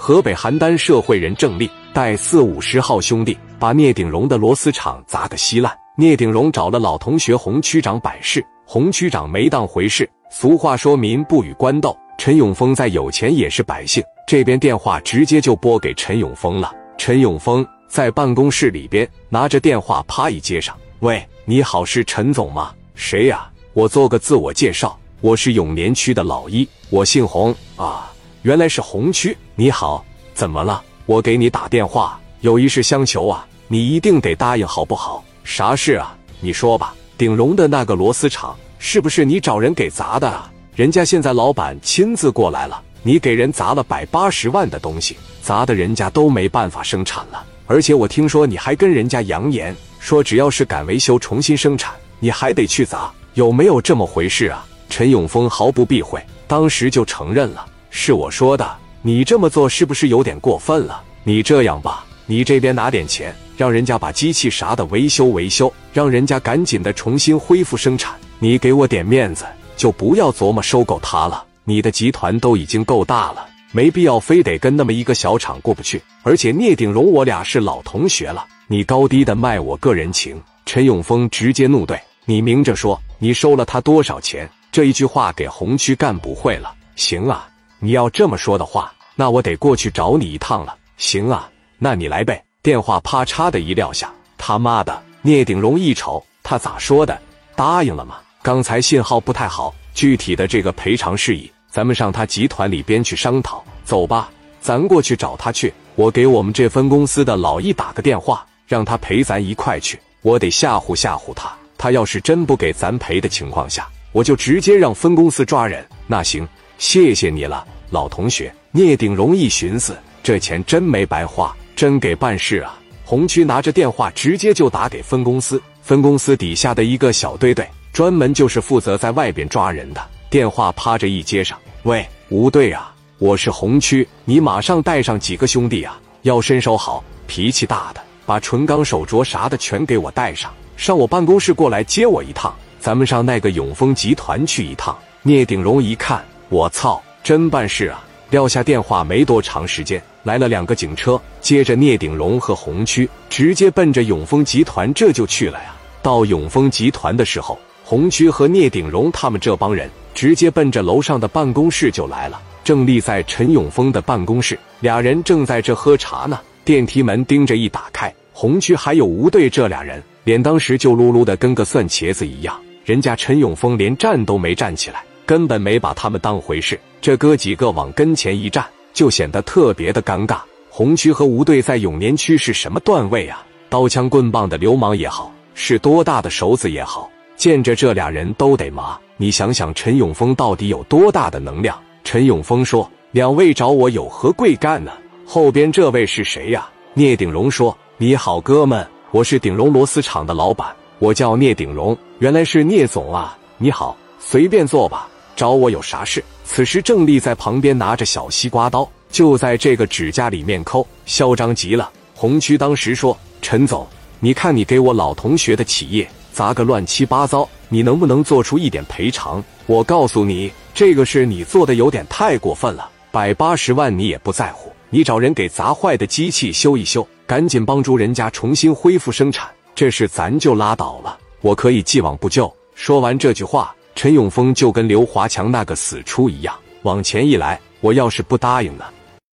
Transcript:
河北邯郸社会人郑立带四五十号兄弟把聂鼎荣的螺丝厂砸个稀烂。聂鼎荣找了老同学洪区长摆事，洪区长没当回事。俗话说民不与官斗，陈永峰再有钱也是百姓。这边电话直接就拨给陈永峰了。陈永峰在办公室里边拿着电话，啪一接上：“喂，你好，是陈总吗？谁呀？我做个自我介绍，我是永年区的老一，我姓洪啊。原来是红区，你好，怎么了？我给你打电话，有一事相求啊，你一定得答应，好不好？”啥事啊？你说吧。鼎荣的那个螺丝厂是不是你找人给砸的啊？人家现在老板亲自过来了，你给人砸了百八十万的东西，砸的人家都没办法生产了。而且我听说你还跟人家扬言说，只要是敢维修重新生产，你还得去砸，有没有这么回事啊？陈永峰毫不避讳，当时就承认了，是我说的。你这么做是不是有点过分了？你这样吧。你这边拿点钱，让人家把机器啥的维修维修，让人家赶紧的重新恢复生产。你给我点面子，就不要琢磨收购他了。你的集团都已经够大了，没必要非得跟那么一个小厂过不去。而且聂鼎荣我俩是老同学了，你高低的卖我个人情。陈永峰直接怒怼：“你明着说，你收了他多少钱？”这一句话给红区干部会了。行啊，你要这么说的话，那我得过去找你一趟了。行啊。那你来呗！电话啪嚓的一撂下，他妈的！聂鼎荣一瞅，他咋说的？答应了吗？刚才信号不太好，具体的这个赔偿事宜，咱们上他集团里边去商讨。走吧，咱过去找他去。我给我们这分公司的老易打个电话，让他陪咱一块去。我得吓唬吓唬他。他要是真不给咱赔的情况下，我就直接让分公司抓人。那行，谢谢你了，老同学。聂鼎荣一寻思，这钱真没白花。真给办事啊！红区拿着电话直接就打给分公司，分公司底下的一个小队队，专门就是负责在外边抓人的。电话趴着一接上，喂，吴队啊，我是红区，你马上带上几个兄弟啊，要身手好、脾气大的，把纯钢手镯啥的全给我带上，上我办公室过来接我一趟，咱们上那个永丰集团去一趟。聂鼎荣一看，我操，真办事啊！撂下电话没多长时间，来了两个警车，接着聂鼎荣和红区直接奔着永丰集团这就去了呀。到永丰集团的时候，红区和聂鼎荣他们这帮人直接奔着楼上的办公室就来了。正立在陈永丰的办公室，俩人正在这喝茶呢。电梯门盯着一打开，红区还有吴队这俩人脸当时就噜噜的跟个蒜茄子一样。人家陈永丰连站都没站起来。根本没把他们当回事，这哥几个往跟前一站，就显得特别的尴尬。红区和吴队在永年区是什么段位啊？刀枪棍棒的流氓也好，是多大的手子也好，见着这俩人都得麻。你想想，陈永峰到底有多大的能量？陈永峰说：“两位找我有何贵干呢？”后边这位是谁呀？聂鼎荣说：“你好，哥们，我是鼎荣螺丝厂的老板，我叫聂鼎荣。原来是聂总啊，你好，随便坐吧。”找我有啥事？此时郑丽在旁边拿着小西瓜刀，就在这个指甲里面抠，嚣张极了。红区当时说：“陈总，你看你给我老同学的企业砸个乱七八糟，你能不能做出一点赔偿？我告诉你，这个事你做的有点太过分了，百八十万你也不在乎，你找人给砸坏的机器修一修，赶紧帮助人家重新恢复生产，这事咱就拉倒了，我可以既往不咎。”说完这句话。陈永峰就跟刘华强那个死出一样，往前一来，我要是不答应呢？